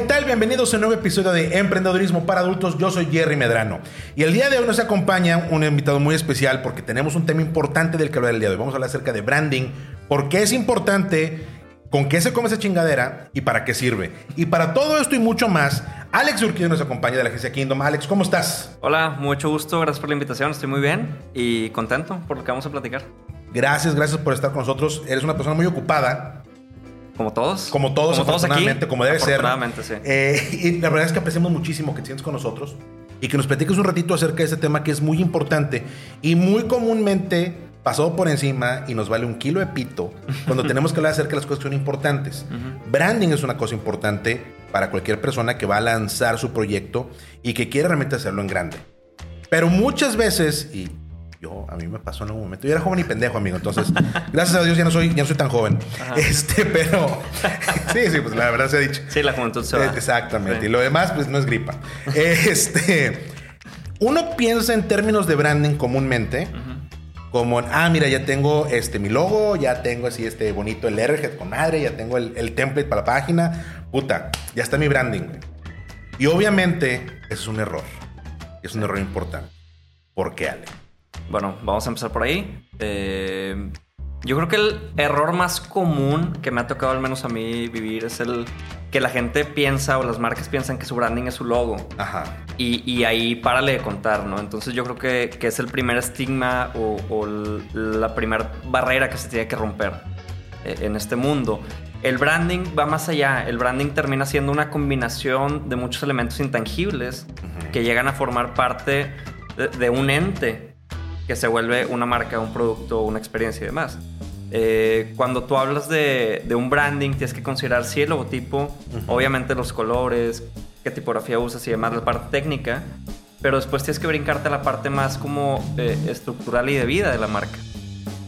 ¿Qué tal? Bienvenidos a un nuevo episodio de Emprendedurismo para Adultos. Yo soy Jerry Medrano. Y el día de hoy nos acompaña un invitado muy especial porque tenemos un tema importante del que hablar el día de hoy. Vamos a hablar acerca de branding, por qué es importante, con qué se come esa chingadera y para qué sirve. Y para todo esto y mucho más, Alex Urquido nos acompaña de la agencia Kingdom. Alex, ¿cómo estás? Hola, mucho gusto, gracias por la invitación, estoy muy bien y contento por lo que vamos a platicar. Gracias, gracias por estar con nosotros. Eres una persona muy ocupada como todos. Como todos, como todos aquí. como debe ser. Afortunadamente, sí. Eh, y la verdad es que apreciamos muchísimo que te sientes con nosotros y que nos platiques un ratito acerca de este tema que es muy importante y muy comúnmente pasado por encima y nos vale un kilo de pito cuando tenemos que hablar acerca de las cosas que son importantes. Branding es una cosa importante para cualquier persona que va a lanzar su proyecto y que quiere realmente hacerlo en grande. Pero muchas veces, y yo, a mí me pasó en algún momento. Yo era joven y pendejo, amigo. Entonces, gracias a Dios ya no soy, ya no soy tan joven. Este, pero sí, sí, pues la verdad se ha dicho. Sí, la juventud se va. Eh, exactamente. Y lo demás, pues no es gripa. Este, uno piensa en términos de branding comúnmente. Como, ah, mira, ya tengo este, mi logo, ya tengo así este bonito el RG con madre, ya tengo el, el template para la página. Puta, ya está mi branding. Y obviamente, eso es un error. Es un error importante. ¿Por qué, Ale? Bueno, vamos a empezar por ahí. Eh, yo creo que el error más común que me ha tocado al menos a mí vivir es el que la gente piensa o las marcas piensan que su branding es su logo. Ajá. Y, ahí párale de contar, ¿no? Entonces yo creo que, es el primer estigma o, la primera barrera que se tiene que romper eh, en este mundo. El branding va más allá. El branding termina siendo una combinación de muchos elementos intangibles que llegan a formar parte de un ente que se vuelve una marca, un producto, una experiencia y demás. Eh, cuando tú hablas de, un branding, tienes que considerar sí el logotipo, obviamente los colores, qué tipografía usas y demás, la parte técnica, pero después tienes que brincarte a la parte más como eh, estructural y de vida de la marca.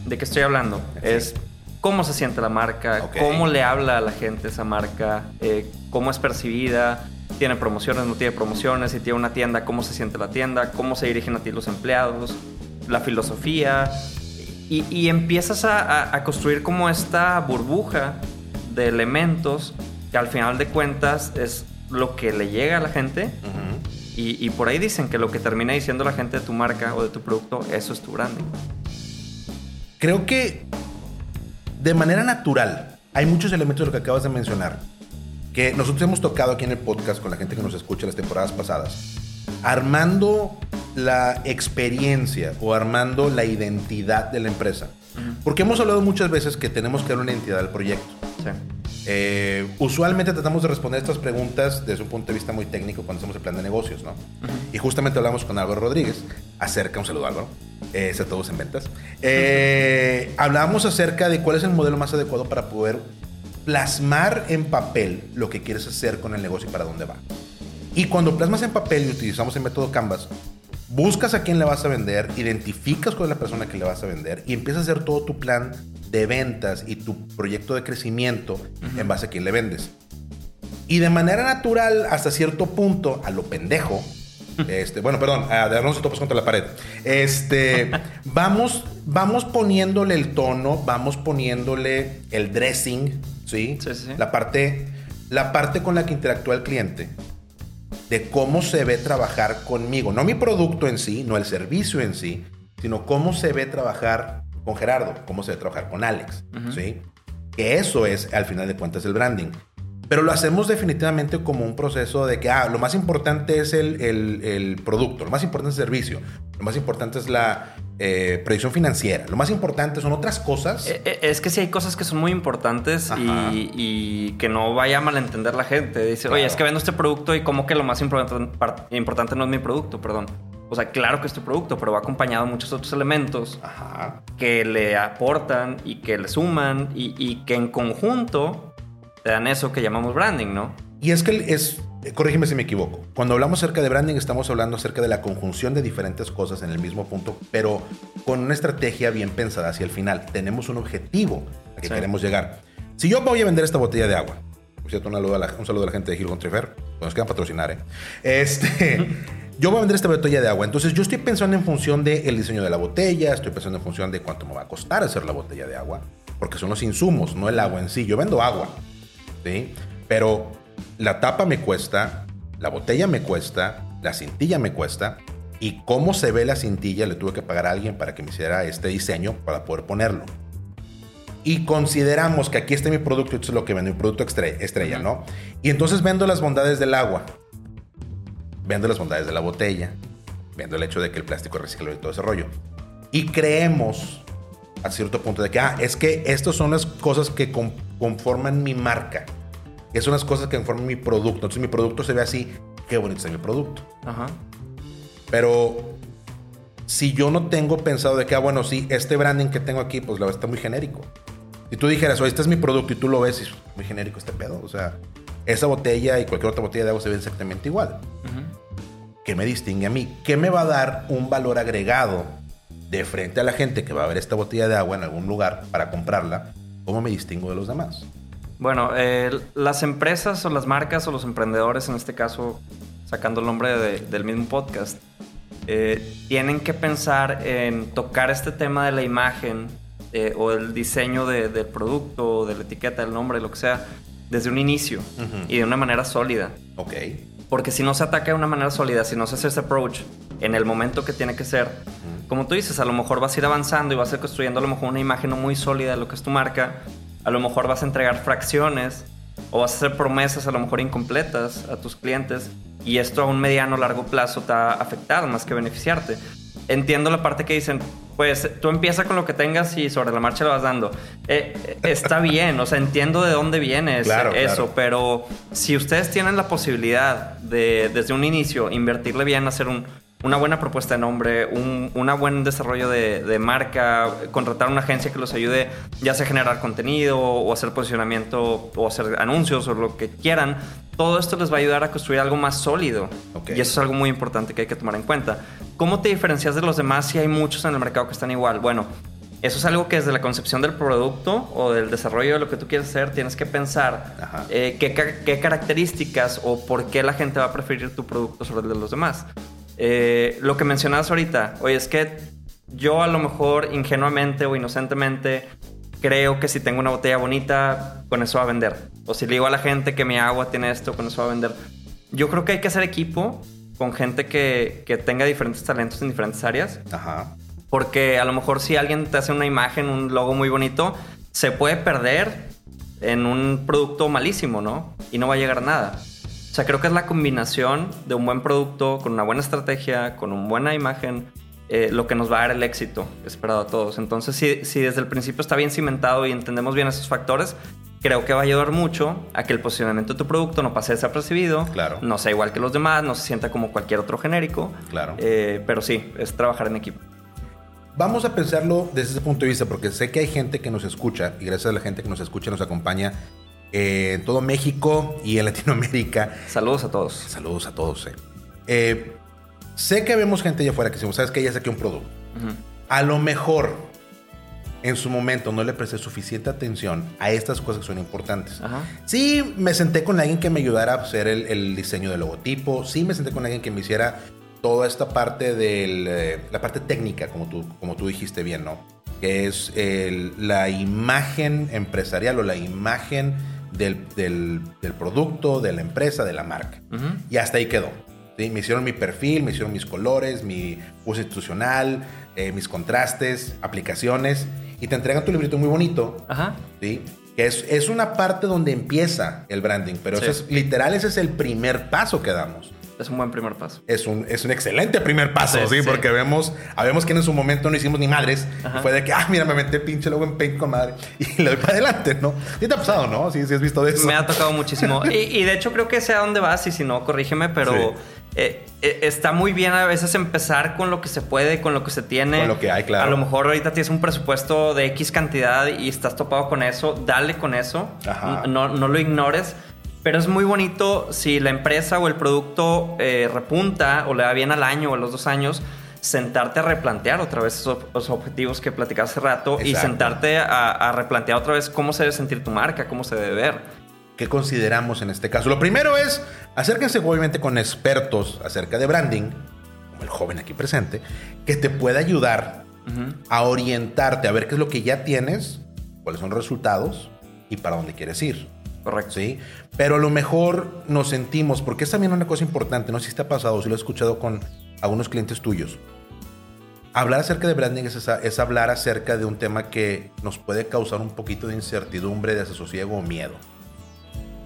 ¿De qué estoy hablando? Es cómo se siente la marca, cómo le habla a la gente esa marca, eh, cómo es percibida, tiene promociones, no tiene promociones, si tiene una tienda, cómo se siente la tienda, cómo se dirigen a ti los empleados, la filosofía, y, empiezas a, construir como esta burbuja de elementos que al final de cuentas es lo que le llega a la gente. y, por ahí dicen que lo que termina diciendo la gente de tu marca o de tu producto, eso es tu branding. Creo que de manera natural hay muchos elementos de lo que acabas de mencionar que nosotros hemos tocado aquí en el podcast con la gente que nos escucha las temporadas pasadas, armando la experiencia o armando la identidad de la empresa. Porque hemos hablado muchas veces que tenemos que dar una identidad al proyecto. Eh, usualmente tratamos de responder estas preguntas desde un punto de vista muy técnico cuando hacemos el plan de negocios, ¿no? Y justamente hablamos con Álvaro Rodríguez acerca, un saludo Álvaro, eh, todos en ventas. Eh, hablábamos acerca de cuál es el modelo más adecuado para poder plasmar en papel lo que quieres hacer con el negocio y para dónde va. Y cuando plasmas en papel y utilizamos el método Canvas, buscas a quién le vas a vender, identificas con la persona que le vas a vender y empiezas a hacer todo tu plan de ventas y tu proyecto de crecimiento en base a quién le vendes. Y de manera natural, hasta cierto punto, a lo pendejo, este, bueno, perdón, a darnos topas contra la pared. Este, vamos, vamos poniéndole el tono, vamos poniéndole el dressing, ¿sí? Sí, sí, La parte, la parte con la que interactúa el cliente de cómo se ve trabajar conmigo. No mi producto en sí, no el servicio en sí, sino cómo se ve trabajar con Gerardo, cómo se ve trabajar con Alex. ¿sí? Que eso es, al final de cuentas, el branding. Pero lo hacemos definitivamente como un proceso de que, ah, lo más importante es el, el, producto, lo más importante es el servicio, lo más importante es la eh, predicción financiera, lo más importante son otras cosas. Eh, eh, es que sí hay cosas que son muy importantes y, que no vaya a malentender la gente. Dice, oye, es que vendo este producto y como que lo más importante no es mi producto, perdón. O sea, claro que es tu producto, pero va acompañado de muchos otros elementos que le aportan y que le suman y, y que en conjunto te dan eso que llamamos branding, ¿no? Y es que es, corrígeme si me equivoco, cuando hablamos acerca de branding estamos hablando acerca de la conjunción de diferentes cosas en el mismo punto, pero con una estrategia bien pensada hacia el final. Tenemos un objetivo al que queremos llegar. Si yo voy a vender esta botella de agua, por cierto, un saludo a la, un saludo a la gente de Gil Contrefer, nos quedan patrocinar, ¿eh? Este, yo voy a vender esta botella de agua, entonces yo estoy pensando en función del diseño de la botella, estoy pensando en función de cuánto me va a costar hacer la botella de agua, porque son los insumos, no el agua en sí. Yo vendo agua, ¿sí? Pero la tapa me cuesta, la botella me cuesta, la cintilla me cuesta. Y cómo se ve la cintilla le tuve que pagar a alguien para que me hiciera este diseño para poder ponerlo. Y consideramos que aquí está mi producto, esto es lo que vende, mi producto estrella, ¿no? Y entonces vendo las bondades del agua, vendo las bondades de la botella, vendo el hecho de que el plástico reciclable y todo ese rollo. Y creemos a cierto punto de que, ah, es que estas son las cosas que conforman mi marca que son las cosas que informan mi producto. Entonces mi producto se ve así, qué bonito está mi producto. Ajá. Pero si yo no tengo pensado de que, ah, bueno, sí, este branding que tengo aquí, pues la verdad está muy genérico. Si tú dijeras, oye, este es mi producto y tú lo ves y es muy genérico este pedo. O sea, esa botella y cualquier otra botella de agua se ven exactamente igual. ¿Qué me distingue a mí? ¿Qué me va a dar un valor agregado de frente a la gente que va a ver esta botella de agua en algún lugar para comprarla? ¿Cómo me distingo de los demás? Bueno, eh, las empresas o las marcas o los emprendedores, en este caso, sacando el nombre del mismo podcast, eh, tienen que pensar en tocar este tema de la imagen eh, o el diseño del producto, o de la etiqueta, del nombre, lo que sea, desde un inicio y de una manera sólida. Ok. Porque si no se ataca de una manera sólida, si no se hace ese approach en el momento que tiene que ser, como tú dices, a lo mejor vas a ir avanzando y vas a ir construyendo a lo mejor una imagen muy sólida de lo que es tu marca a lo mejor vas a entregar fracciones o vas a hacer promesas a lo mejor incompletas a tus clientes y esto a un mediano o largo plazo te va a afectar más que beneficiarte. Entiendo la parte que dicen, pues tú empieza con lo que tengas y sobre la marcha lo vas dando. Eh, eh, está bien, o sea, entiendo de dónde viene eso, pero si ustedes tienen la posibilidad de desde un inicio invertirle bien, hacer un, una buena propuesta de nombre, un una buen desarrollo de, marca, contratar una agencia que los ayude ya sea a generar contenido o hacer posicionamiento o hacer anuncios o lo que quieran, todo esto les va a ayudar a construir algo más sólido. Y eso es algo muy importante que hay que tomar en cuenta. ¿Cómo te diferencias de los demás si hay muchos en el mercado que están igual? Bueno, eso es algo que desde la concepción del producto o del desarrollo de lo que tú quieres hacer, tienes que pensar eh, qué, qué, características o por qué la gente va a preferir tu producto sobre el de los demás. Eh, lo que mencionabas ahorita, oye, es que yo a lo mejor ingenuamente o inocentemente creo que si tengo una botella bonita, con eso va a vender. O si le digo a la gente que mi agua tiene esto, con eso va a vender. Yo creo que hay que hacer equipo con gente que, que tenga diferentes talentos en diferentes áreas. Ajá. Porque a lo mejor si alguien te hace una imagen, un logo muy bonito, se puede perder en un producto malísimo, ¿no? Y no va a llegar a nada. O sea, creo que es la combinación de un buen producto, con una buena estrategia, con una buena imagen, eh, lo que nos va a dar el éxito esperado a todos. Entonces, si, si desde el principio está bien cimentado y entendemos bien esos factores, creo que va a ayudar mucho a que el posicionamiento de tu producto no pase desapercibido, claro. no sea igual que los demás, no se sienta como cualquier otro genérico. Claro. Eh, pero sí, es trabajar en equipo. Vamos a pensarlo desde ese punto de vista, porque sé que hay gente que nos escucha, y gracias a la gente que nos escucha, nos acompaña eh, en todo México y en Latinoamérica. Saludos a todos. Saludos a todos. Eh. Eh, sé que vemos gente allá afuera que decimos, sabes que ya saqué un producto. A lo mejor en su momento no le presté suficiente atención a estas cosas que son importantes. Sí, me senté con alguien que me ayudara a hacer el, diseño del logotipo. Sí, me senté con alguien que me hiciera toda esta parte de la parte técnica, como tú, como tú dijiste bien, ¿no? Que es la imagen empresarial o la imagen del, producto, de la empresa, de la marca. Y hasta ahí quedó. Me hicieron mi perfil, me hicieron mis colores, mi uso institucional, eh, mis contrastes, aplicaciones. Y te entregan tu librito muy bonito. ¿sí? Que es, es, una parte donde empieza el branding. Pero eso es, literal, ese es el primer paso que damos. Es un buen primer paso. Es un, es un excelente primer paso, sí, porque vemos, sabemos que en su momento no hicimos ni madres. Fue de que, ah, mira, me metí pinche logo en Paint con madre y le doy para adelante, ¿no? ¿Qué te ha pasado, no? Sí, sí has visto de eso. Me ha tocado muchísimo. y, de hecho creo que sé a dónde vas y si no, corrígeme, pero eh, eh, está muy bien a veces empezar con lo que se puede, con lo que se tiene. Con lo que hay, claro. A lo mejor ahorita tienes un presupuesto de X cantidad y estás topado con eso, dale con eso. Ajá. No, no lo ignores. Pero es muy bonito si la empresa o el producto eh, repunta o le va bien al año o a los dos años, sentarte a replantear otra vez esos, esos objetivos que platicaba hace rato y sentarte a, a replantear otra vez cómo se debe sentir tu marca, cómo se debe ver. ¿Qué consideramos en este caso? Lo primero es, acérquense obviamente con expertos acerca de branding, como el joven aquí presente, que te pueda ayudar a orientarte, a ver qué es lo que ya tienes, cuáles son los resultados y para dónde quieres ir. Correcto. ¿sí? Pero a lo mejor nos sentimos, porque es también una cosa importante, no sé si te ha pasado, si lo he escuchado con algunos clientes tuyos. Hablar acerca de branding es, esa- es hablar acerca de un tema que nos puede causar un poquito de incertidumbre, desasosiego o miedo.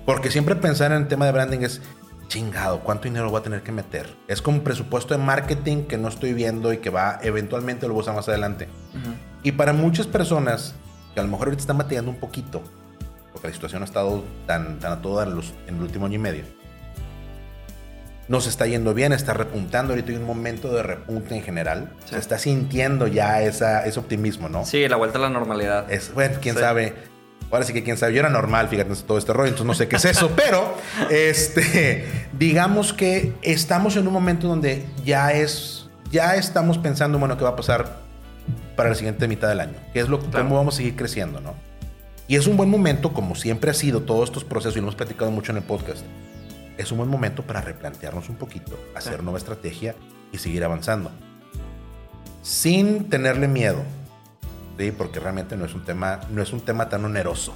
Porque siempre pensar en el tema de branding es chingado, ¿cuánto dinero voy a tener que meter? Es como un presupuesto de marketing que no estoy viendo y que va eventualmente lo voy a usar más adelante. Y para muchas personas que a lo mejor ahorita están batallando un poquito, porque la situación ha estado tan, tan a todo dar en, los- en el último año y medio, nos está yendo bien, está repuntando. Ahorita hay un momento de repunte en general. Sí. Se está sintiendo ya esa, ese optimismo, ¿no? Sí, la vuelta a la normalidad. Es, bueno, quién Sí. sabe. Ahora sí que quién sabe. Yo era normal, fíjate, todo este rollo, entonces no sé qué es eso. pero, este, digamos que estamos en un momento donde ya es, ya estamos pensando, bueno, qué va a pasar para la siguiente mitad del año. ¿Qué es lo, Claro. cómo vamos a seguir creciendo, no? Y es un buen momento, como siempre ha sido todos estos procesos, y lo hemos platicado mucho en el podcast. Es un buen momento para replantearnos un poquito, hacer nueva estrategia y seguir avanzando. Sin tenerle miedo. Sí, porque realmente no es un tema, no es un tema tan oneroso,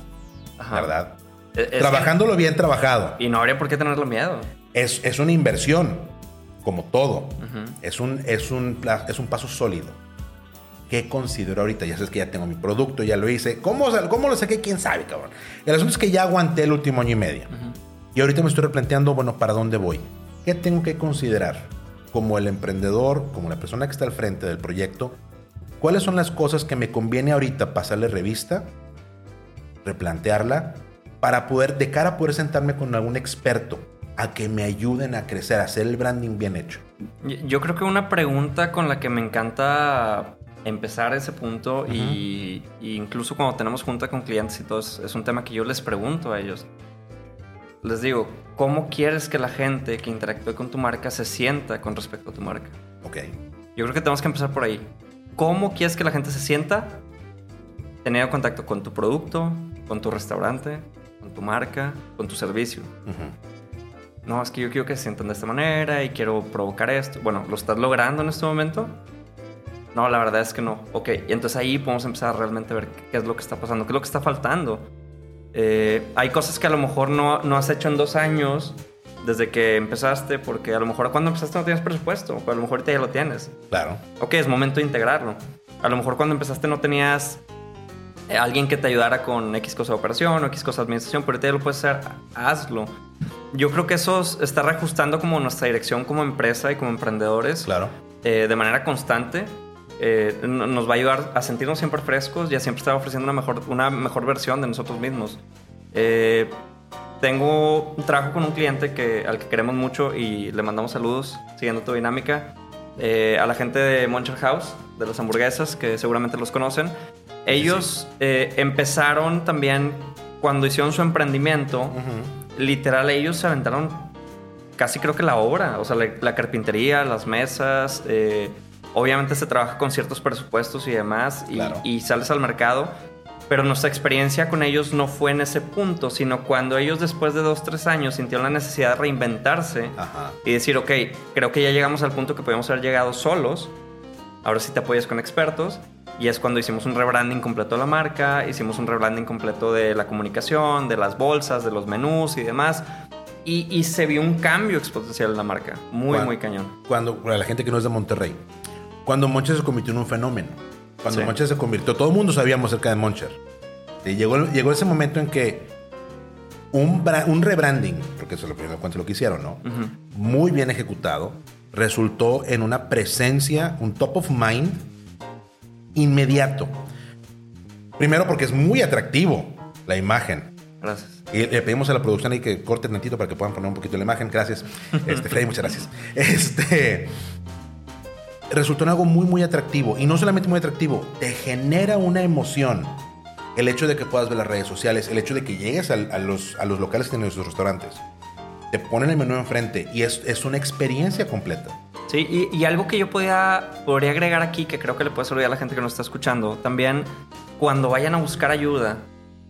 Ajá. ¿verdad? Es- es- Trabajándolo bien trabajado. Y no habría por qué tenerle miedo. Es, es una inversión, como todo. Es, un, es, un, es un paso sólido. ¿Qué considero ahorita? Ya sabes que ya tengo mi producto, ya lo hice. ¿Cómo, ¿Cómo lo saqué? ¿Quién sabe, cabrón? El asunto es que ya aguanté el último año y medio. Y ahorita me estoy replanteando, bueno, ¿para dónde voy? ¿Qué tengo que considerar como el emprendedor, como la persona que está al frente del proyecto? ¿Cuáles son las cosas que me conviene ahorita pasarle revista, replantearla, para poder, de cara a poder sentarme con algún experto a que me ayuden a crecer, a hacer el branding bien hecho? Yo creo que una pregunta con la que me encanta empezar ese punto y, y incluso cuando tenemos junta con clientes y todo, es, un tema que yo les pregunto a ellos. Les digo, ¿cómo quieres que la gente que interactúe con tu marca se sienta con respecto a tu marca? Ok. Yo creo que tenemos que empezar por ahí. ¿Cómo quieres que la gente se sienta teniendo contacto con tu producto, con tu restaurante, con tu marca, con tu servicio? Ujú. No, es que yo quiero que se sientan de esta manera y quiero provocar esto. Bueno, ¿lo estás logrando en este momento? No, la verdad es que no. Ok, y entonces ahí podemos empezar a realmente ver qué es lo que está pasando, qué es lo que está faltando. Eh, hay cosas que a lo mejor no, no has hecho en dos años desde que empezaste, porque a lo mejor cuando empezaste no tienes presupuesto, pero a lo mejor ahorita ya lo tienes. Claro. Ok, es momento de integrarlo. A lo mejor cuando empezaste no tenías eh, alguien que te ayudara con X cosa de operación o X cosa de administración, pero ahorita ya lo puedes hacer, hazlo. Yo creo que eso está reajustando como nuestra dirección como empresa y como emprendedores Claro. eh, de manera constante. Eh, no- nos va a ayudar a sentirnos siempre frescos y a siempre estar ofreciendo una mejor, una mejor versión de nosotros mismos. Eh, tengo un trabajo con un cliente que, al que queremos mucho y le mandamos saludos siguiendo tu dinámica. Eh, a la gente de Muncher House, de las hamburguesas, que seguramente los conocen. Ellos eh, empezaron también cuando hicieron su emprendimiento. Ujú. Literal, ellos se aventaron casi creo que la obra, o sea, la, la carpintería, las mesas. eh, obviamente se trabaja con ciertos presupuestos y demás, y, Claro. y sales al mercado. Pero nuestra experiencia con ellos no fue en ese punto, sino cuando ellos después de dos, tres años sintieron la necesidad de reinventarse Ajá. y decir, ok, creo que ya llegamos al punto que podemos haber llegado solos, ahora sí te apoyas con expertos. Y es cuando hicimos un rebranding completo de la marca, hicimos un rebranding completo de la comunicación, de las bolsas, de los menús y demás. Y, y se vio un cambio exponencial en la marca. Muy, muy cañón. Cuando, para la gente que no es de Monterrey, cuando Moncher se convirtió en un fenómeno, cuando Sí. Moncher se convirtió, todo el mundo sabíamos acerca de Moncher. Y llegó, llegó ese momento en que un, bra- un rebranding, porque eso es lo primero cuento lo que hicieron, ¿no? Muy bien ejecutado, resultó en una presencia, un top of mind inmediato. Primero porque es muy atractivo la imagen. Gracias. Y le pedimos a la producción ahí que corte tantito para que puedan poner un poquito la imagen. Gracias. Este, Freddy, muchas gracias. Este. Resultó en algo muy, muy atractivo. Y no solamente muy atractivo, te genera una emoción. El hecho de que puedas ver las redes sociales, el hecho de que llegues a, a los, a los locales que tienen nuestros restaurantes, te ponen el menú enfrente y es, es una experiencia completa. Sí, y, y, algo que yo podía, podría agregar aquí, que creo que le puede servir a la gente que nos está escuchando, también cuando vayan a buscar ayuda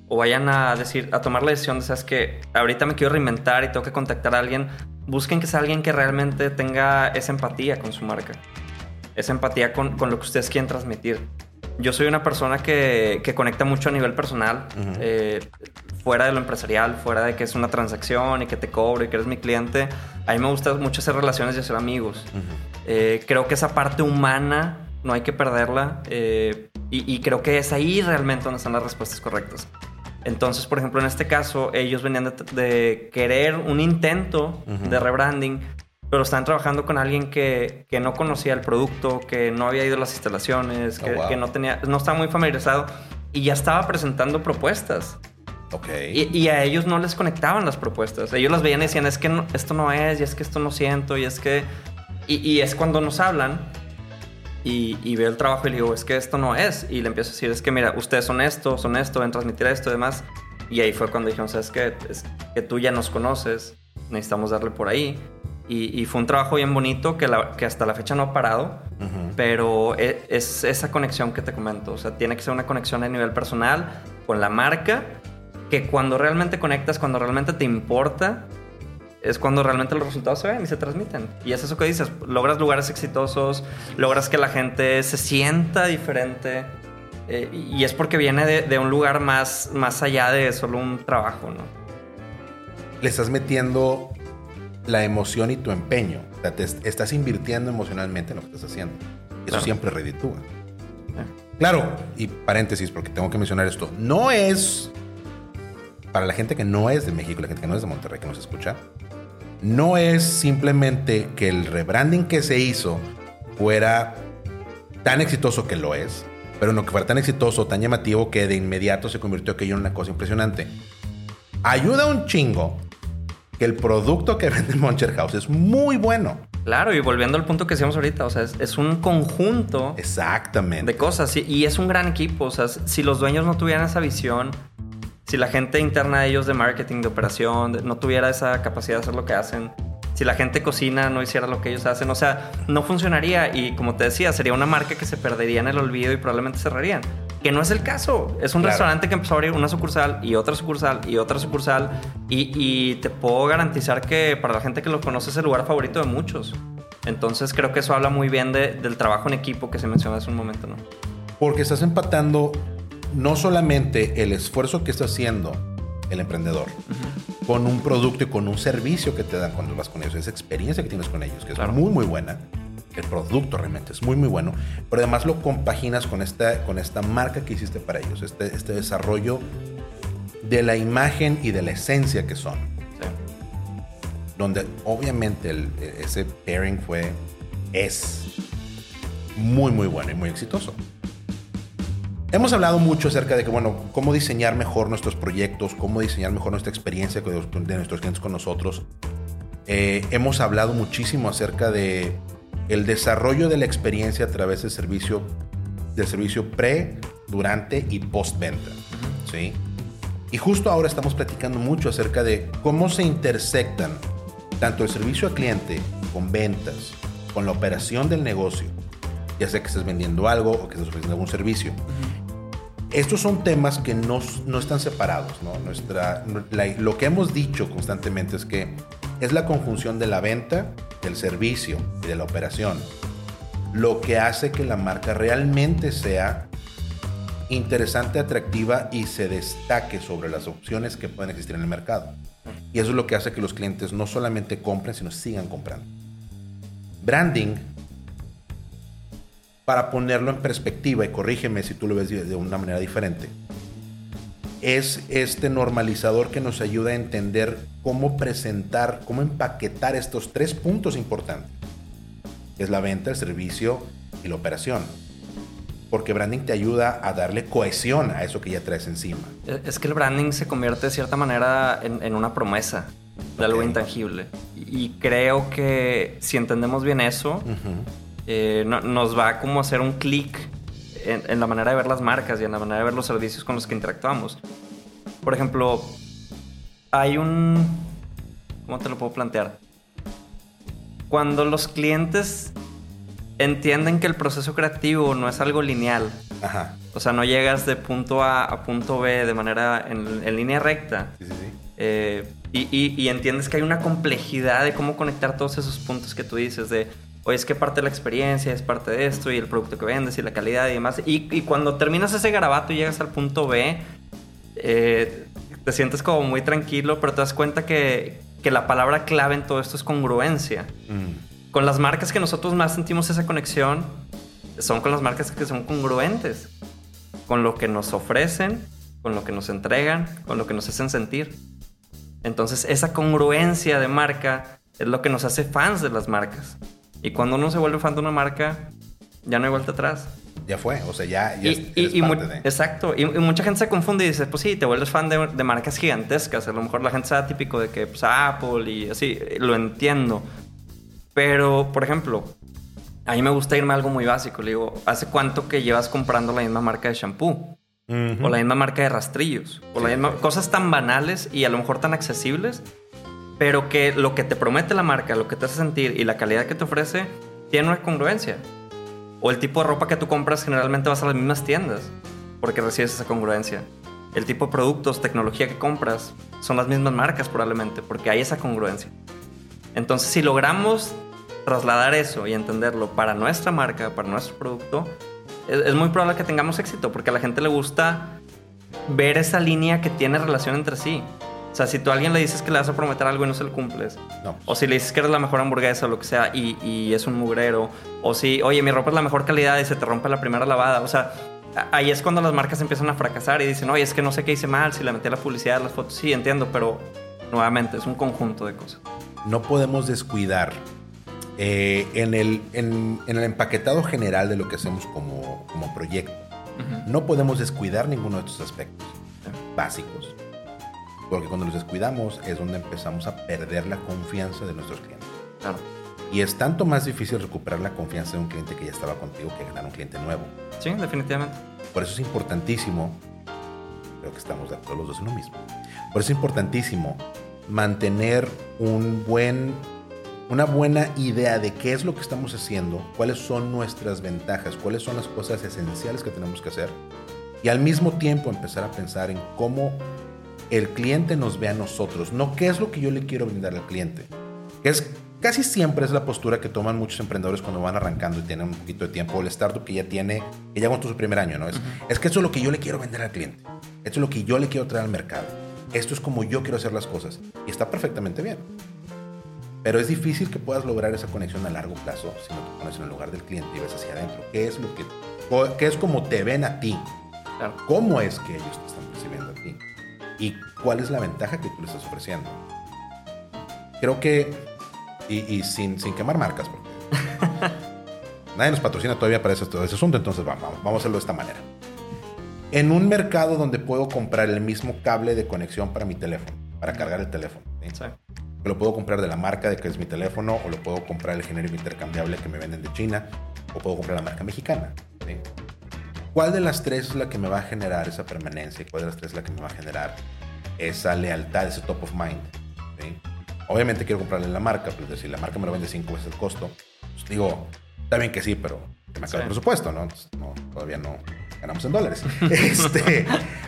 o vayan a decir, a tomar la decisión de, sabes que ahorita me quiero reinventar y tengo que contactar a alguien, busquen que sea alguien que realmente tenga esa empatía con su marca, esa empatía con, con lo que ustedes quieren transmitir. Yo soy una persona que, que conecta mucho a nivel personal, uh -huh. eh, fuera de lo empresarial, fuera de que es una transacción y que te cobro y que eres mi cliente. A mí me gusta mucho hacer relaciones y hacer amigos. Uh -huh. eh, creo que esa parte humana no hay que perderla eh, y, y, creo que es ahí realmente donde están las respuestas correctas. Entonces, por ejemplo, en este caso, ellos venían de, de querer un intento uh -huh. de rebranding, pero están trabajando con alguien que, que, no conocía el producto, que no había ido a las instalaciones, que, oh, wow. que no, tenía, no estaba muy familiarizado y ya estaba presentando propuestas. Okay. Y, y, a ellos no les conectaban las propuestas. Ellos las veían y decían, es que no, esto no es, y es que esto no siento, y es que... Y, y es cuando nos hablan y, y, veo el trabajo y le digo, es que esto no es. Y le empiezo a decir, es que mira, ustedes son esto, son esto, ven transmitir esto y demás. Y ahí fue cuando dijeron, sabes que es que tú ya nos conoces, necesitamos darle por ahí. Y, y, fue un trabajo bien bonito que, la, que hasta la fecha no ha parado, uh -huh. pero es, es, esa conexión que te comento. O sea, tiene que ser una conexión a nivel personal con la marca, que cuando realmente conectas, cuando realmente te importa, es cuando realmente los resultados se ven y se transmiten. Y es eso que dices, logras lugares exitosos, logras que la gente se sienta diferente. Eh, y es porque viene de, de, un lugar más, más allá de solo un trabajo, ¿no? Le estás metiendo la emoción y tu empeño. O sea, te estás invirtiendo emocionalmente en lo que estás haciendo. Eso claro. siempre reditúa. Claro, y paréntesis, porque tengo que mencionar esto. No es. Para la gente que no es de México, la gente que no es de Monterrey, que nos escucha, no es simplemente que el rebranding que se hizo fuera tan exitoso que lo es, pero no que fuera tan exitoso, tan llamativo que de inmediato se convirtió aquello en una cosa impresionante. Ayuda un chingo que el producto que vende Moncher House es muy bueno. Claro, y volviendo al punto que decíamos ahorita, o sea, es, es un conjunto Exactamente. de cosas y, y, es un gran equipo. O sea, si los dueños no tuvieran esa visión, si la gente interna de ellos de marketing, de operación, no tuviera esa capacidad de hacer lo que hacen, si la gente cocina no hiciera lo que ellos hacen, o sea, no funcionaría y como te decía, sería una marca que se perdería en el olvido y probablemente cerrarían. Que no es el caso. Es un claro. restaurante que empezó a abrir una sucursal y otra sucursal y otra sucursal y, y, te puedo garantizar que para la gente que lo conoce es el lugar favorito de muchos. Entonces creo que eso habla muy bien de, del trabajo en equipo que se mencionó hace un momento, ¿no? Porque estás empatando no solamente el esfuerzo que está haciendo el emprendedor uh -huh. con un producto y con un servicio que te dan cuando vas con ellos, esa experiencia que tienes con ellos, que es claro. muy, muy buena. El producto realmente es muy, muy bueno, pero además lo compaginas con esta, con esta marca que hiciste para ellos, este, este desarrollo de la imagen y de la esencia que son. Sí. Donde obviamente el, ese pairing fue, es muy, muy bueno y muy exitoso. Hemos hablado mucho acerca de que, bueno, cómo diseñar mejor nuestros proyectos, cómo diseñar mejor nuestra experiencia de nuestros clientes con nosotros. Eh, hemos hablado muchísimo acerca de el desarrollo de la experiencia a través del servicio, del servicio pre, durante y postventa. ¿sí? Y justo ahora estamos platicando mucho acerca de cómo se intersectan tanto el servicio al cliente con ventas, con la operación del negocio, ya sea que estés vendiendo algo o que estés ofreciendo algún servicio. Estos son temas que no, no están separados. Nuestra, lo que hemos dicho constantemente es que es la conjunción de la venta, del servicio y de la operación lo que hace que la marca realmente sea interesante, atractiva y se destaque sobre las opciones que pueden existir en el mercado. Y eso es lo que hace que los clientes no solamente compren, sino sigan comprando. Branding para ponerlo en perspectiva, y corrígeme si tú lo ves de una manera diferente, es este normalizador que nos ayuda a entender cómo presentar, cómo empaquetar estos tres puntos importantes, es la venta, el servicio y la operación. porque branding te ayuda a darle cohesión a eso que ya traes encima. Es que el branding se convierte de cierta manera en, una promesa de algo intangible. Y creo que si entendemos bien eso, eh, nos va como a hacer un clic en, en, la manera de ver las marcas y en la manera de ver los servicios con los que interactuamos. Por ejemplo, hay un... ¿Cómo te lo puedo plantear? Cuando los clientes entienden que el proceso creativo no es algo lineal. Ajá. O sea, no llegas de punto A a punto B de manera en, línea recta. Sí, sí, sí. Eh, y, entiendes que hay una complejidad de cómo conectar todos esos puntos que tú dices de, oye, es que parte de la experiencia, es parte de esto y el producto que vendes y la calidad y demás. Y, cuando terminas ese garabato y llegas al punto B, eh, te sientes como muy tranquilo, pero te das cuenta que, que, la palabra clave en todo esto es congruencia. Mm con las marcas que nosotros más sentimos esa conexión son con las marcas que son congruentes con lo que nos ofrecen, con lo que nos entregan, con lo que nos hacen sentir. Entonces esa congruencia de marca es lo que nos hace fans de las marcas. Y cuando uno se vuelve fan de una marca, ya no hay vuelta atrás. Ya fue, o sea, ya, y, Exacto, y, mucha gente se confunde y dice, pues sí, te vuelves fan de, de, marcas gigantescas. A lo mejor la gente sea típico de que pues, Apple y así, lo entiendo. Pero, por ejemplo, a mí me gusta irme a algo muy básico. Le digo, ¿hace cuánto que llevas comprando la misma marca de shampoo? O la misma marca de rastrillos. O la misma... Cosas tan banales y a lo mejor tan accesibles, pero que lo que te promete la marca, lo que te hace sentir y la calidad que te ofrece, tiene una congruencia. O el tipo de ropa que tú compras, generalmente vas a las mismas tiendas, porque recibes esa congruencia. El tipo de productos, tecnología que compras, son las mismas marcas probablemente, porque hay esa congruencia. Entonces, si logramos trasladar eso y entenderlo para nuestra marca, para nuestro producto, es, muy probable que tengamos éxito, porque a la gente le gusta ver esa línea que tiene relación entre sí. O sea, si tú a alguien le dices que le vas a prometer algo y no se lo cumples. O si le dices que eres la mejor hamburguesa o lo que sea y, y, es un mugrero. O si, oye, mi ropa es la mejor calidad y se te rompe la primera lavada. O sea, ahí es cuando las marcas empiezan a fracasar y dicen, oye, es que no sé qué hice mal, si le metí la publicidad, las fotos. Sí, entiendo, pero nuevamente es un conjunto de cosas no podemos descuidar eh, en, el, en, el empaquetado general de lo que hacemos como, proyecto. No podemos descuidar ninguno de estos aspectos básicos. Porque cuando los descuidamos es donde empezamos a perder la confianza de nuestros clientes. Y es tanto más difícil recuperar la confianza de un cliente que ya estaba contigo que ganar un cliente nuevo. Sí, definitivamente. Por eso es importantísimo, creo que estamos de acuerdo los dos en lo mismo, por eso es importantísimo mantener un buen, una buena idea de qué es lo que estamos haciendo, cuáles son nuestras ventajas, cuáles son las cosas esenciales que tenemos que hacer y al mismo tiempo empezar a pensar en cómo el cliente nos ve a nosotros, no qué es lo que yo le quiero brindar al cliente. Que es casi siempre es la postura que toman muchos emprendedores cuando van arrancando y tienen un poquito de tiempo, el startup que ya tiene, que ya aguantó su primer año, ¿no? Es, es que eso es lo que yo le quiero vender al cliente. Esto es lo que yo le quiero traer al mercado esto es como yo quiero hacer las cosas. Y está perfectamente bien. Pero es difícil que puedas lograr esa conexión a largo plazo si no te pones en el lugar del cliente y ves hacia adentro. ¿Qué es lo que, qué es como te ven a ti? ¿Cómo es que ellos te están percibiendo a ti? ¿Y cuál es la ventaja que tú les estás ofreciendo? Creo que, y, sin, sin quemar marcas, porque nadie nos patrocina todavía para ese, ese asunto, entonces vamos, vamos a hacerlo de esta manera en un mercado donde puedo comprar el mismo cable de conexión para mi teléfono, para cargar el teléfono. Lo puedo comprar de la marca de que es mi teléfono, o lo puedo comprar el genérico intercambiable que me venden de China, o puedo comprar la marca mexicana. ¿Cuál de las tres es la que me va a generar esa permanencia? ¿Cuál de las tres es la que me va a generar esa lealtad, ese top of mind? Obviamente quiero comprarle la marca, pero si la marca me lo vende cinco veces el costo, pues digo, está bien que sí, pero que me acabe el presupuesto, ¿no? no todavía no, ganamos en dólares. este,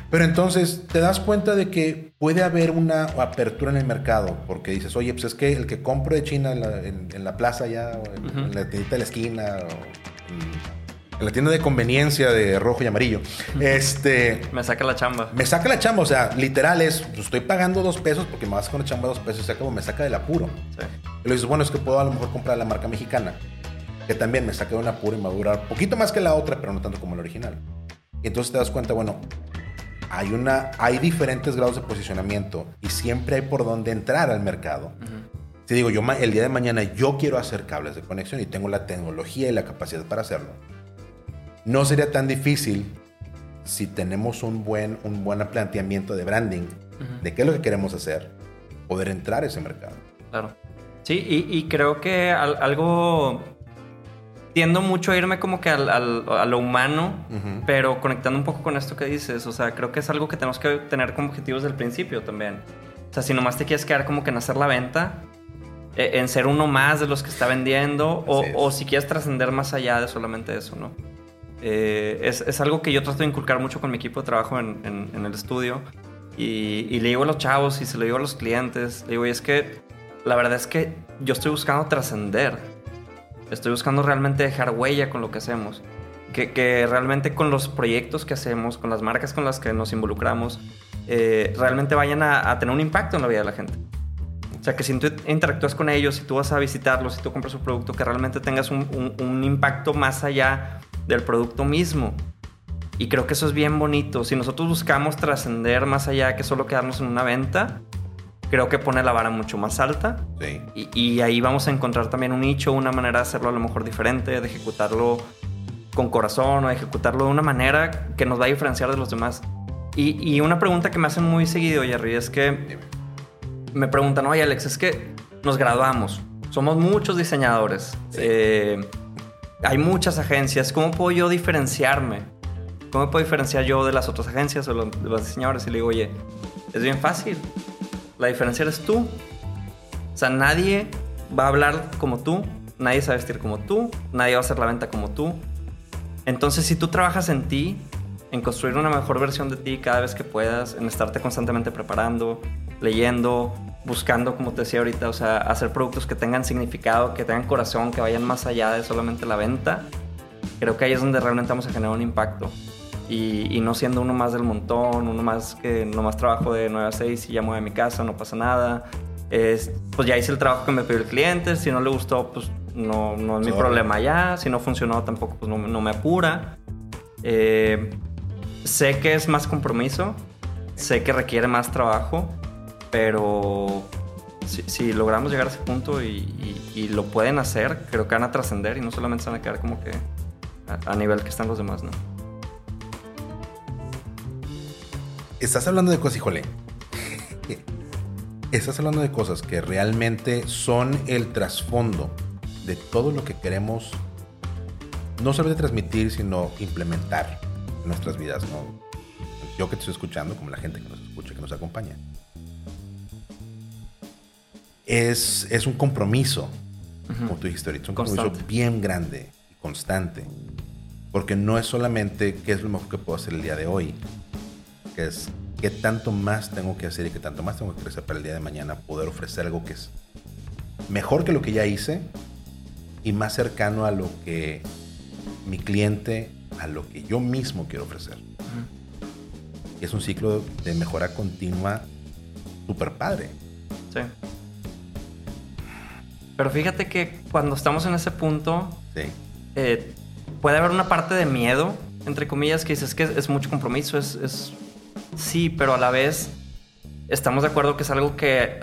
pero entonces te das cuenta de que puede haber una apertura en el mercado, porque dices, oye, pues es que el que compro de China en la, plaza ya, o en, la tienda de la esquina, o en, la tienda de conveniencia de rojo y amarillo, este... Me saca la chamba. Me saca la chamba, o sea, literal es, estoy pagando dos pesos porque me vas con la chamba dos pesos, o sea, como me saca del apuro. Sí. Y le dices, bueno, es que puedo a lo mejor comprar la marca mexicana que también me saca de un apuro y me va a durar poquito más que la otra, pero no tanto como la original. Y entonces te das cuenta, bueno, hay, una, hay diferentes grados de posicionamiento y siempre hay por dónde entrar al mercado. Si digo, yo el día de mañana yo quiero hacer cables de conexión y tengo la tecnología y la capacidad para hacerlo, no sería tan difícil si tenemos un buen, un buen planteamiento de branding, de qué es lo que queremos hacer, poder entrar a ese mercado. Claro. Sí, y, creo que algo... Tiendo mucho a irme como que al, a lo humano, pero conectando un poco con esto que dices, o sea, creo que es algo que tenemos que tener como objetivos del principio también. O sea, si nomás te quieres quedar como que en hacer la venta, e, en ser uno más de los que está vendiendo, o, si quieres trascender más allá de solamente eso, ¿no? Eh, es, es, algo que yo trato de inculcar mucho con mi equipo de trabajo en, en, el estudio. Y, y, le digo a los chavos y se lo digo a los clientes, le digo, y es que la verdad es que yo estoy buscando trascender. Estoy buscando realmente dejar huella con lo que hacemos. Que, que, realmente con los proyectos que hacemos, con las marcas con las que nos involucramos, eh, realmente vayan a, tener un impacto en la vida de la gente. O sea, que si tú interactúas con ellos, si tú vas a visitarlos, si tú compras un producto, que realmente tengas un impacto más allá del producto mismo. Y creo que eso es bien bonito. Si nosotros buscamos trascender más allá que solo quedarnos en una venta, creo que pone la vara mucho más alta. Sí. Y, y, ahí vamos a encontrar también un nicho, una manera de hacerlo a lo mejor diferente, de ejecutarlo con corazón o de ejecutarlo de una manera que nos va a diferenciar de los demás. Y, y una pregunta que me hacen muy seguido, Jerry, es que me preguntan, oye Alex, es que nos graduamos, somos muchos diseñadores. Eh, hay muchas agencias. ¿Cómo puedo yo diferenciarme? ¿Cómo puedo diferenciar yo de las otras agencias o de los diseñadores? Y le digo, oye, es bien fácil. La diferencia eres tú. O sea, nadie va a hablar como tú, nadie se va a vestir como tú, nadie va a hacer la venta como tú. Entonces, si tú trabajas en ti, en construir una mejor versión de ti cada vez que puedas, en estarte constantemente preparando, leyendo, buscando, como te decía ahorita, o sea, hacer productos que tengan significado, que tengan corazón, que vayan más allá de solamente la venta, creo que ahí es donde realmente vamos a generar un impacto. Y, no siendo uno más del montón, uno más que nomás trabajo de 9 a 6 y mueve a mi casa, no pasa nada. Es, pues ya hice el trabajo que me pidió el cliente, si no le gustó, pues no, no es mi problema ya, si no funcionó tampoco, pues no, no me apura. Eh, sé que es más compromiso, sé que requiere más trabajo, pero si, logramos llegar a ese punto y, lo pueden hacer, creo que van a trascender y no solamente se van a quedar como que a, nivel que están los demás, ¿no? Estás hablando de cosas, híjole. Estás hablando de cosas que realmente son el trasfondo de todo lo que queremos no solamente transmitir, sino implementar en nuestras vidas, ¿no? Yo que te estoy escuchando, como la gente que nos escucha, que nos acompaña es, es un compromiso, como tú dijiste ahorita, un compromiso bien grande y constante. Porque no es solamente qué es lo mejor que puedo hacer el día de hoy, que es qué tanto más tengo que hacer y qué tanto más tengo que hacer para el día de mañana, poder ofrecer algo que es mejor que lo que ya hice y más cercano a lo que mi cliente, a lo que yo mismo quiero ofrecer. Es un ciclo de mejora continua súper padre. Sí. Pero fíjate que cuando estamos en ese punto, eh, puede haber una parte de miedo, entre comillas, que dices que es, mucho compromiso, es, sí, pero a la vez estamos de acuerdo que es algo que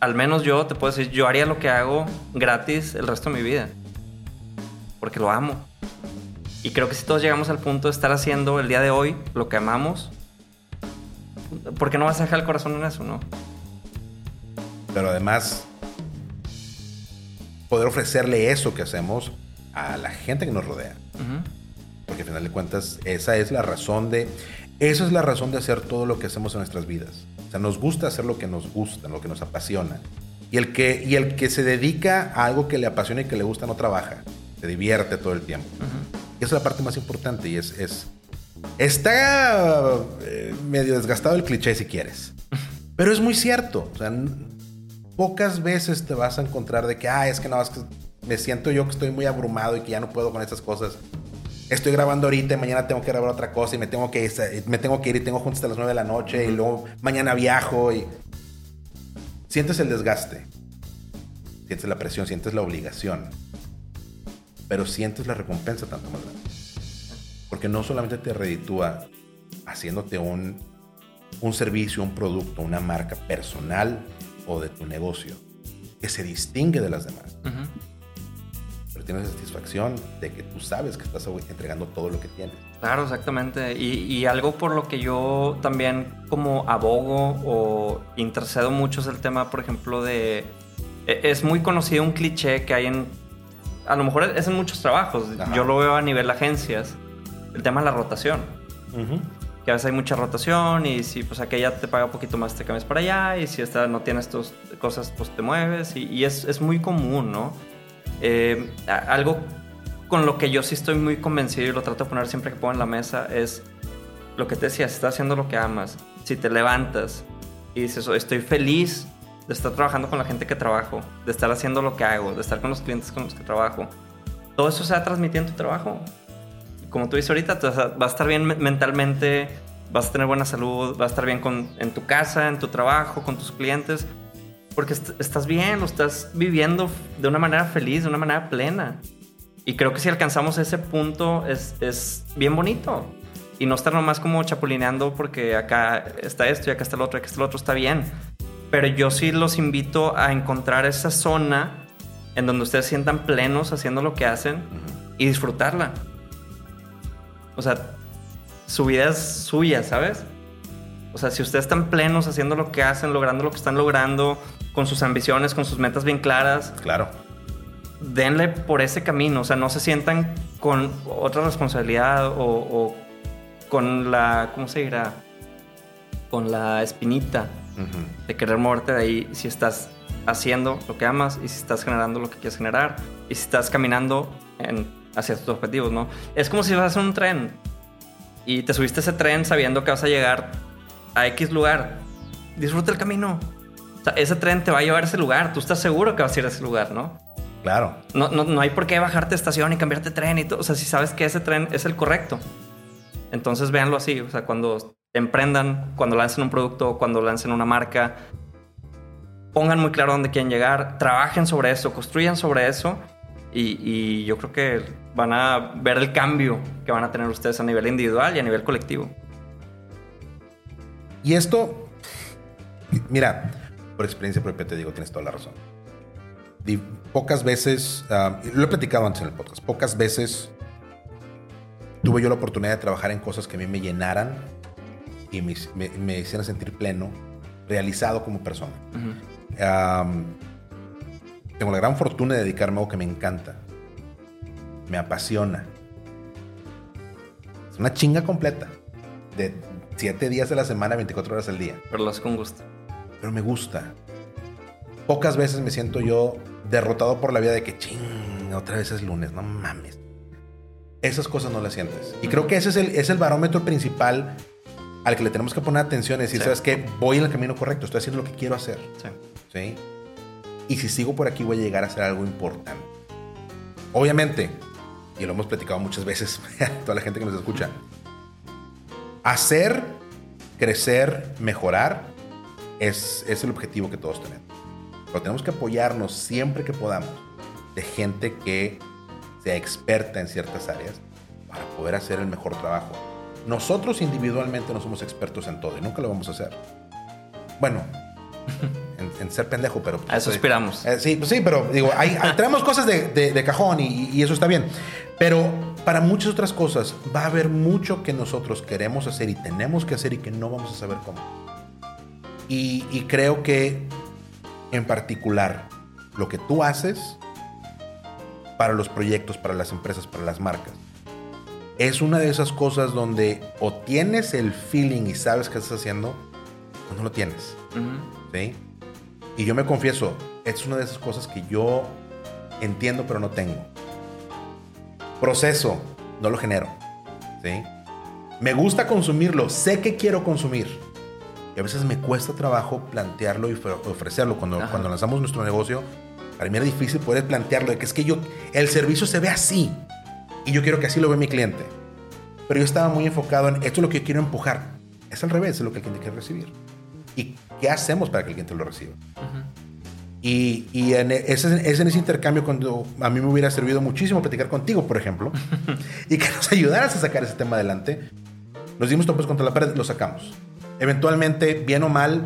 al menos yo te puedo decir, yo haría lo que hago gratis el resto de mi vida, porque lo amo. Y creo que si todos llegamos al punto de estar haciendo el día de hoy lo que amamos, ¿por qué no vas a dejar el corazón en eso, no? Pero además, poder ofrecerle eso que hacemos a la gente que nos rodea. Porque al final de cuentas, esa es la razón de. Esa es la razón de hacer todo lo que hacemos en nuestras vidas. O sea, nos gusta hacer lo que nos gusta, lo que nos apasiona. Y el que, y el que se dedica a algo que le apasiona y que le gusta no trabaja. Se divierte todo el tiempo. Y esa es la parte más importante. Y es. es está eh, medio desgastado el cliché si quieres. Pero es muy cierto. O sea, pocas veces te vas a encontrar de que, ah, es que no, es que me siento yo que estoy muy abrumado y que ya no puedo con estas cosas. Estoy grabando ahorita y mañana tengo que grabar otra cosa y me tengo que, me tengo que ir y tengo juntos hasta las 9 de la noche y luego mañana viajo y... Sientes el desgaste, sientes la presión, sientes la obligación, pero sientes la recompensa tanto más grande. Porque no solamente te reditúa haciéndote un, un servicio, un producto, una marca personal, de tu negocio que se distingue de las demás. pero tienes satisfacción de que tú sabes que estás entregando todo lo que tienes. Claro, exactamente. Y, y algo por lo que yo también como abogo o intercedo mucho es el tema, por ejemplo, de... e- Es muy conocido un cliché que hay en... A lo mejor es en muchos trabajos. Ajá. Yo lo veo a nivel agencias. El tema de la rotación. Que a veces hay mucha rotación y si pues aquella te paga un poquito más te cambias para allá y si esta no tienes tus cosas pues te mueves y, y es, es muy común, ¿no? Eh, algo con lo que yo sí estoy muy convencido y lo trato de poner siempre que pongo en la mesa es lo que te decía, si estás haciendo lo que amas, si te levantas y dices, "Oh, estoy feliz de estar trabajando con la gente que trabajo, de estar haciendo lo que hago, de estar con los clientes con los que trabajo, todo eso se va a transmitir en tu trabajo como tú dices ahorita, vas a estar bien me- mentalmente, vas a tener buena salud, vas a estar bien con, en tu casa, en tu trabajo, con tus clientes, porque est- estás bien, lo estás viviendo de una manera feliz, de una manera plena. Y creo que si alcanzamos ese punto es, es bien bonito. Y no estar nomás como chapulineando porque acá está esto y acá está el otro, acá está el otro, está bien. Pero yo sí los invito a encontrar esa zona en donde ustedes sientan plenos haciendo lo que hacen y disfrutarla. O sea, su vida es suya, ¿sabes? O sea, si ustedes están plenos haciendo lo que hacen, logrando lo que están logrando, con sus ambiciones, con sus metas bien claras, Claro. denle por ese camino. O sea, no se sientan con otra responsabilidad o, o con la, ¿cómo se dirá? Con la espinita de querer moverte de ahí si estás haciendo lo que amas y si estás generando lo que quieres generar y si estás caminando en- hacia tus objetivos, ¿no? Es como si vas en un tren y te subiste a ese tren sabiendo que vas a llegar a X lugar. Disfruta el camino. O sea, ese tren te va a llevar a ese lugar. Tú estás seguro que vas a ir a ese lugar, ¿no? Claro. No, no, no hay por qué bajarte de estación y cambiarte de tren y todo. O sea, si sabes que ese tren es el correcto. Entonces véanlo así. O sea, cuando emprendan, cuando lancen un producto, cuando lancen una marca, pongan muy claro dónde quieren llegar, trabajen sobre eso, construyan sobre eso. Y, y yo creo que van a ver el cambio que van a tener ustedes a nivel individual y a nivel colectivo. Y esto, mira, por experiencia propia te digo, tienes toda la razón. Pocas veces, ah, lo he platicado antes en el podcast, pocas veces tuve yo la oportunidad de trabajar en cosas que a mí me llenaran y me, me- me hicieran sentir pleno, realizado como persona. Ujú. Am, tengo la gran fortuna de dedicarme a algo que me encanta. Me apasiona. Es una chinga completa. De 7 días de la semana, 24 horas al día. Pero lo haces con gusto. Pero me gusta. Pocas veces me siento yo derrotado por la vida de que ching, otra vez es lunes, no mames. Esas cosas no las sientes. Y creo que ese es el, es el barómetro principal al que le tenemos que poner atención. Es decir, Sí. ¿sabes qué? Voy en el camino correcto, estoy haciendo lo que quiero hacer. Sí. ¿sí? Y si sigo por aquí voy a llegar a hacer algo importante. Obviamente, y lo hemos platicado muchas veces, toda la gente que nos escucha, hacer, crecer, mejorar es, es el objetivo que todos tenemos. Pero tenemos que apoyarnos siempre que podamos de gente que sea experta en ciertas áreas para poder hacer el mejor trabajo. Nosotros individualmente no somos expertos en todo y nunca lo vamos a hacer. Bueno, en, en ser pendejo, pero... A eso eh, aspiramos. eh, sí, pues sí, pero digo, hay, hay- traemos cosas de, de- de cajón y, y eso está bien. Pero para muchas otras cosas va a haber mucho que nosotros queremos hacer y tenemos que hacer y que no vamos a saber cómo. Y, y creo que en particular lo que tú haces para los proyectos, para las empresas, para las marcas, es una de esas cosas donde o tienes el feeling y sabes qué estás haciendo o no lo tienes. Ujú. ¿sí? Y yo me confieso, es una de esas cosas que yo entiendo pero no tengo. Proceso, no lo genero, ¿sí? Me gusta consumirlo, sé que quiero consumir. Y a veces me cuesta trabajo plantearlo y ofre- ofrecerlo. Cuando, Ajá. cuando lanzamos nuestro negocio, para mí era difícil poder plantearlo, de que es que yo, el servicio se ve así. Y yo quiero que así lo vea mi cliente. Pero yo estaba muy enfocado en esto es lo que yo quiero empujar. Es al revés, es lo que el cliente quiere recibir. ¿Y qué hacemos para que el cliente lo reciba? Y, y en e- ese, es en ese intercambio cuando a mí me hubiera servido muchísimo platicar contigo, por ejemplo, y que nos ayudaras a sacar ese tema adelante. Nos dimos topes contra la pared, lo sacamos. Eventualmente, bien o mal,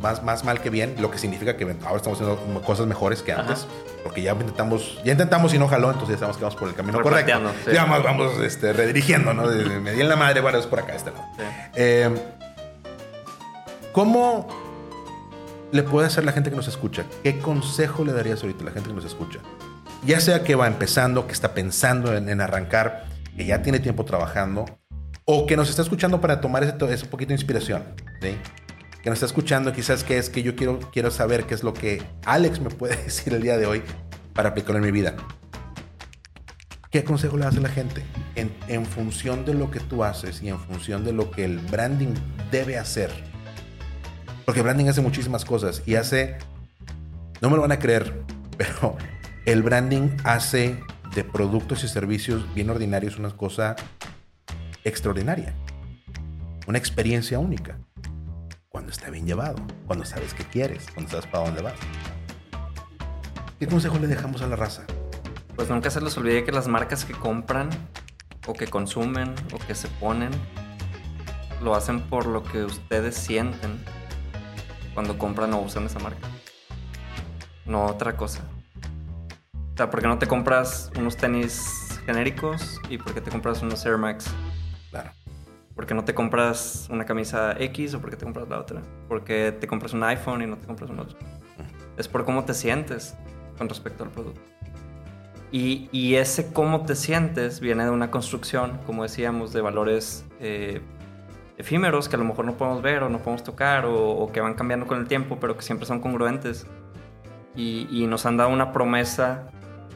más, más mal que bien, lo que significa que ahora estamos haciendo cosas mejores que antes, porque ya intentamos, ya intentamos y no jaló, entonces ya sabemos que vamos por el camino correcto. Ya vamos, vamos este, redirigiendo, ¿no? me di en la madre, bueno, es por acá, este lado. Eh, ¿Cómo le puede hacer la gente que nos escucha? ¿Qué consejo le darías ahorita a la gente que nos escucha? Ya sea que va empezando, que está pensando en, arrancar, que ya tiene tiempo trabajando, o que nos está escuchando para tomar ese, ese poquito de inspiración, que nos está escuchando, quizás que es que yo quiero, quiero saber qué es lo que Alex me puede decir el día de hoy para aplicarlo en mi vida. ¿Qué consejo le das a la gente? En, en, función de lo que tú haces y en función de lo que el branding debe hacer porque branding hace muchísimas cosas y hace, no me lo van a creer, pero el branding hace de productos y servicios bien ordinarios una cosa extraordinaria. Una experiencia única. Cuando está bien llevado, cuando sabes qué quieres, cuando sabes para dónde vas. ¿Qué consejo le dejamos a la raza? Pues nunca se les olvide que las marcas que compran o que consumen o que se ponen lo hacen por lo que ustedes sienten cuando compran o usan esa marca. No otra cosa. O sea, ¿por qué no te compras unos tenis genéricos y por qué te compras unos Air Max? Claro. ¿Por qué no te compras una camisa X o por qué te compras la otra? ¿Por qué te compras un iPhone y no te compras un otro? Es por cómo te sientes con respecto al producto. Y, y, ese cómo te sientes viene de una construcción, como decíamos, de valores eh, efímeros que a lo mejor no podemos ver o no podemos tocar o, que van cambiando con el tiempo, pero que siempre son congruentes. Y, nos han dado una promesa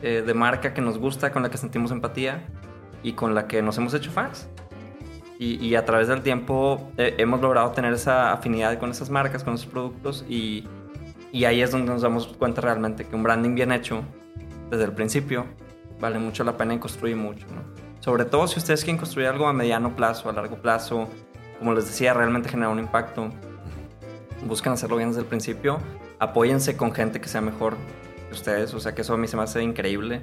eh, de marca que nos gusta, con la que sentimos empatía y con la que nos hemos hecho fans. Y, a través del tiempo eh, hemos logrado tener esa afinidad con esas marcas, con esos productos y, y ahí es donde nos damos cuenta realmente que un branding bien hecho desde el principio vale mucho la pena y construye mucho. Sobre todo si ustedes quieren construir algo a mediano plazo, a largo plazo, como les decía, realmente generar un impacto. Buscan hacerlo bien desde el principio. Apóyense con gente que sea mejor que ustedes. O sea, que eso a mí se me hace increíble.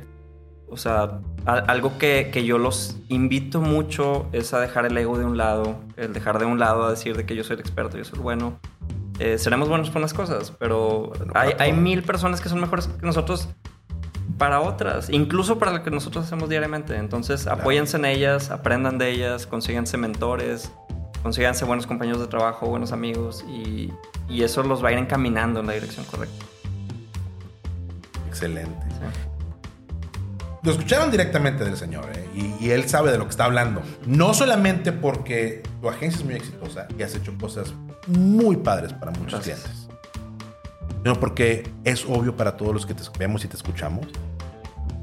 O sea, algo que, que, yo los invito mucho es a dejar el ego de un lado, el dejar de un lado a decir de que yo soy el experto, yo soy el bueno. Eh, seremos buenos por unas cosas, pero hay, hay, mil personas que son mejores que nosotros para otras, incluso para lo que nosotros hacemos diariamente. Entonces, apóyense en ellas, aprendan de ellas, consíganse mentores, consíganse buenos compañeros de trabajo, buenos amigos y, eso los va a ir encaminando en la dirección correcta. Excelente. Lo escucharon directamente del señor ¿eh? y, él sabe de lo que está hablando. No solamente porque tu agencia es muy exitosa y has hecho cosas muy padres para muchos clientes, sino porque es obvio para todos los que te vemos y te escuchamos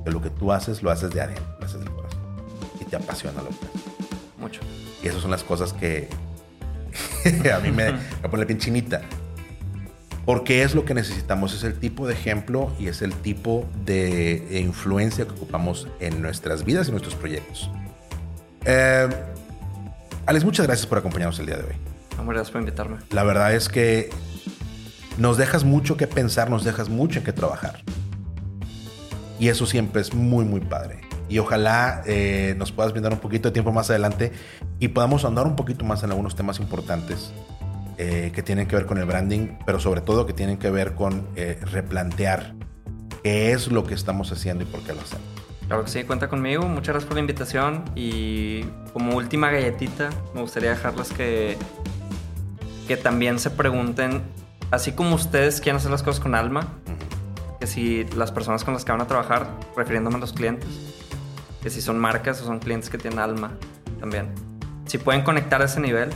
que lo que tú haces lo haces de adentro, lo haces del corazón y te apasiona lo que haces. Mucho. Y esas son las cosas que a mí me, me pone bien chinita. Porque es lo que necesitamos, es el tipo de ejemplo y es el tipo de influencia que ocupamos en nuestras vidas y nuestros proyectos. Eh, Alex, muchas gracias por acompañarnos el día de hoy. gracias por invitarme. La verdad es que nos dejas mucho que pensar, nos dejas mucho en que trabajar. Y eso siempre es muy, muy padre y ojalá eh, nos puedas brindar un poquito de tiempo más adelante y podamos andar un poquito más en algunos temas importantes eh, que tienen que ver con el branding, pero sobre todo que tienen que ver con eh, replantear qué es lo que estamos haciendo y por qué lo hacemos. Claro que sí, cuenta conmigo. Muchas gracias por la invitación y como última galletita me gustaría dejarles que, que también se pregunten, así como ustedes quieren hacer las cosas con alma, que si las personas con las que van a trabajar, refiriéndome a los clientes, que si son marcas o son clientes que tienen alma también. Si pueden conectar a ese nivel,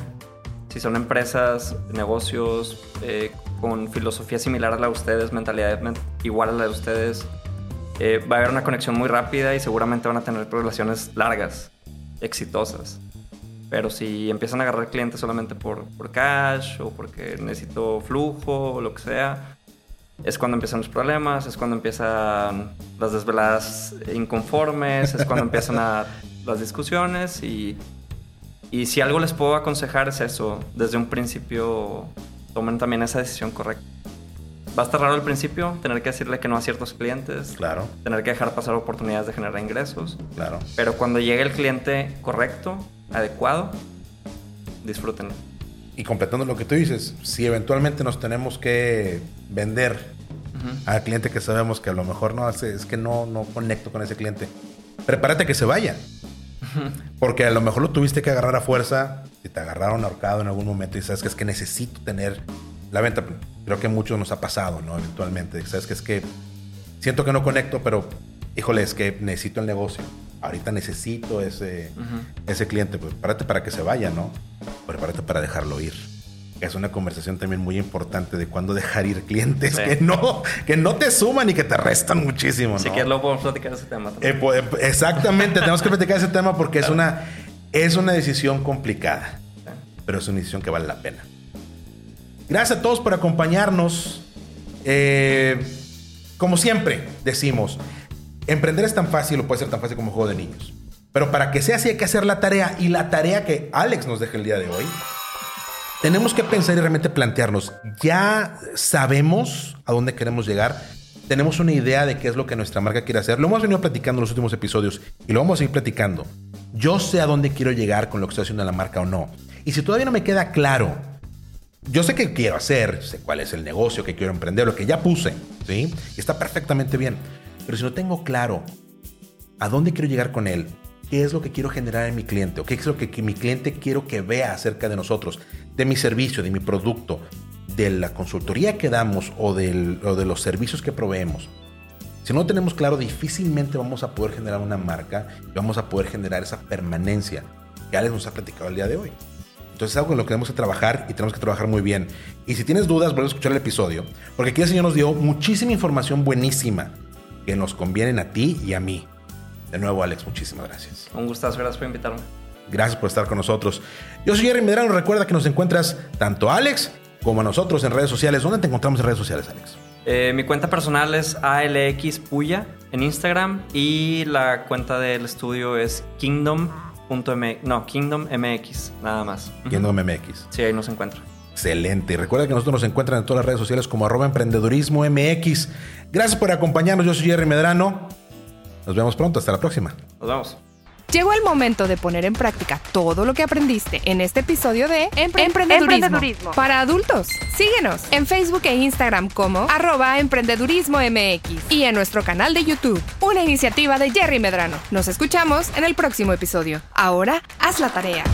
si son empresas, negocios eh, con filosofía similar a la de ustedes, mentalidad igual a la de ustedes, eh, va a haber una conexión muy rápida y seguramente van a tener relaciones largas, exitosas. Pero si empiezan a agarrar clientes solamente por, por cash o porque necesito flujo o lo que sea, es cuando empiezan los problemas, es cuando empiezan las desveladas inconformes, es cuando empiezan las discusiones y, y si algo les puedo aconsejar es eso, desde un principio tomen también esa decisión correcta. Va a estar raro al principio tener que decirle que no a ciertos clientes. Claro. Tener que dejar pasar oportunidades de generar ingresos. Claro. Pero cuando llegue el cliente correcto, adecuado, disfrútenlo. Y completando lo que tú dices, si eventualmente nos tenemos que vender al cliente que sabemos que a lo mejor no hace, es que no, no conecto con ese cliente, prepárate a que se vaya. Porque a lo mejor lo tuviste que agarrar a fuerza, si te agarraron ahorcado en algún momento y sabes que es que necesito tener la venta. Creo que a muchos nos ha pasado, ¿no? Eventualmente. Sabes que es que siento que no conecto, pero híjole, es que necesito el negocio. Ahorita necesito ese, ese cliente. Pues prepárate para que se vaya, ¿no? Prepárate para dejarlo ir. Es una conversación también muy importante de cuándo dejar ir clientes que no que no te suman y que te restan muchísimo. Si quieres, luego podemos platicar ese tema. Eh, pues, exactamente, tenemos que platicar ese tema porque es, una, es una decisión complicada, pero es una decisión que vale la pena. Gracias a todos por acompañarnos. Eh, como siempre decimos, emprender es tan fácil o puede ser tan fácil como un juego de niños. Pero para que sea así hay que hacer la tarea y la tarea que Alex nos deja el día de hoy. Tenemos que pensar y realmente plantearnos, ya sabemos a dónde queremos llegar, tenemos una idea de qué es lo que nuestra marca quiere hacer. Lo hemos venido platicando en los últimos episodios y lo vamos a seguir platicando. Yo sé a dónde quiero llegar con lo que estoy haciendo en la marca o no. Y si todavía no me queda claro yo sé qué quiero hacer, sé cuál es el negocio que quiero emprender, lo que ya puse, ¿sí? Y está perfectamente bien. Pero si no tengo claro a dónde quiero llegar con él, qué es lo que quiero generar en mi cliente, o qué es lo que, mi cliente quiero que vea acerca de nosotros, de mi servicio, de mi producto, de la consultoría que damos o, de los servicios que proveemos. Si no tenemos claro, difícilmente vamos a poder generar una marca y vamos a poder generar esa permanencia que Alex nos ha platicado el día de hoy. Entonces es algo en lo que tenemos que trabajar y tenemos que trabajar muy bien. Y si tienes dudas, vuelve a escuchar el episodio, porque aquí el Señor nos dio muchísima información buenísima que nos convienen a ti y a mí. De nuevo, Alex, muchísimas gracias. Un gustazo, gracias por invitarme. Gracias por estar con nosotros. Yo soy Jerry Medrano. Recuerda que nos encuentras tanto a Alex como a nosotros en redes sociales. ¿Dónde te encontramos en redes sociales, Alex? Eh, mi cuenta personal es ALX Puya en Instagram y la cuenta del estudio es Kingdom no, Kingdom MX, nada más. Kingdom MX. Sí, ahí nos encuentra. Excelente. Y recuerda que nosotros nos encuentran en todas las redes sociales como arroba emprendedurismo MX. Gracias por acompañarnos. Yo soy Jerry Medrano. Nos vemos pronto. Hasta la próxima. Nos vemos. Llegó el momento de poner en práctica todo lo que aprendiste en este episodio de emprendedurismo, para adultos. Síguenos en Facebook e Instagram como arroba emprendedurismo MX y en nuestro canal de YouTube, una iniciativa de Jerry Medrano. Nos escuchamos en el próximo episodio. Ahora, haz la tarea.